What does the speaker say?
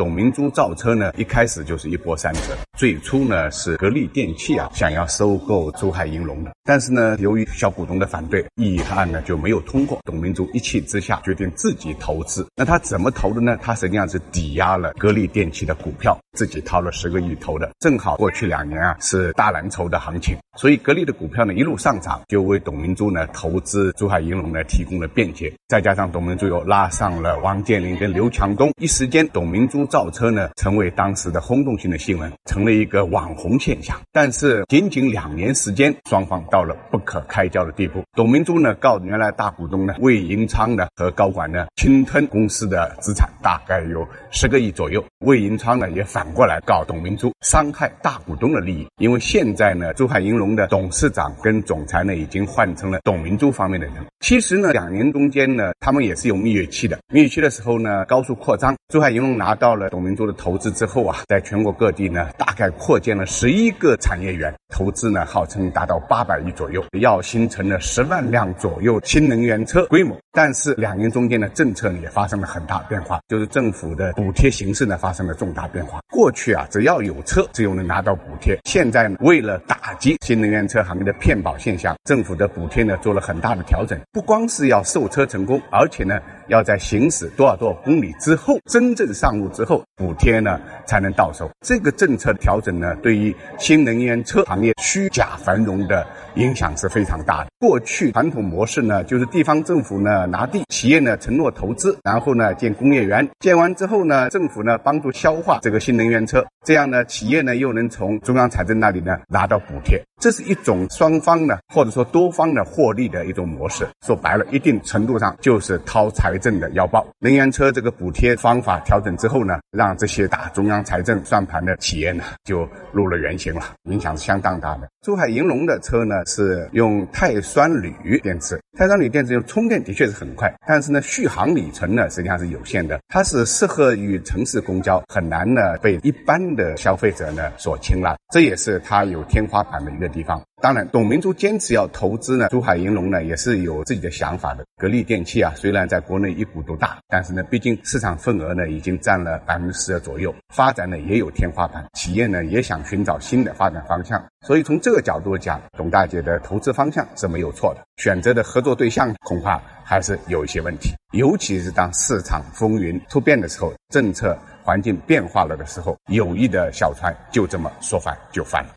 董明珠造车呢，一开始就是一波三折。最初呢是格力电器啊想要收购珠海银隆的，但是呢由于小股东的反对，议案呢就没有通过。董明珠一气之下决定自己投资。那他怎么投的呢？他实际上是抵押了格力电器的股票，自己掏了十个亿投的。正好过去两年啊是大蓝筹的行情，所以格力的股票呢一路上涨，就为董明珠呢投资珠海银隆呢提供了便捷。再加上董明珠又拉上了王健林跟刘强东，一时间董明珠造车呢成为当时的轰动性的新闻，成了。一个网红现象，但是仅仅两年时间，双方到了不可开交的地步。董明珠呢告原来大股东呢魏银昌呢和高管呢侵吞公司的资产，大概有十个亿左右。魏银昌呢也反过来告董明珠伤害大股东的利益，因为现在呢珠海银隆的董事长跟总裁呢已经换成了董明珠方面的人。其实呢两年中间呢他们也是有蜜月期的，蜜月期的时候呢高速扩张，珠海银隆拿到到了董明珠的投资之后啊，在全国各地呢大。概扩建了十一个产业园，投资呢号称达到八百亿左右，要形成了十万辆左右新能源车规模。但是两年中间的政策呢也发生了很大变化，就是政府的补贴形式呢发生了重大变化。过去啊，只要有车，只有能拿到补贴。现在呢，为了打击新能源车行业的骗保现象，政府的补贴呢做了很大的调整，不光是要售车成功，而且呢。要在行驶多少多少公里之后，真正上路之之后，补贴呢才能到手。这个政策调整呢，对于新能源车行业虚假繁荣的影响是非常大的。过去传统模式呢，就是地方政府呢拿地，企业呢承诺投资，然后呢建工业园，建完之后呢，政府呢帮助消化这个新能源车，这样呢企业呢又能从中央财政那里呢拿到补贴。这是一种双方呢，或者说多方的获利的一种模式。说白了，一定程度上就是掏财政的腰包。能源车这个补贴方法调整之后呢，让这些打中央财政算盘的企业呢，就露了原形了，影响是相当大的。珠海银隆的车呢，是用钛酸铝电池，钛酸铝电池用充电的确是很快，但是呢，续航里程呢实际上是有限的。它是适合于城市公交，很难呢被一般的消费者呢所青睐。这也是它有天花板的一个。地方，当然，董明珠坚持要投资呢，珠海银隆呢也是有自己的想法的。格力电器啊，虽然在国内一股独大，但是呢，毕竟市场份额呢已经占了百分之十二左右，发展呢也有天花板，企业呢也想寻找新的发展方向。所以从这个角度讲，董大姐的投资方向是没有错的，选择的合作对象恐怕还是有一些问题，尤其是当市场风云突变的时候，政策环境变化了的时候，有意的小船就这么说翻就翻了。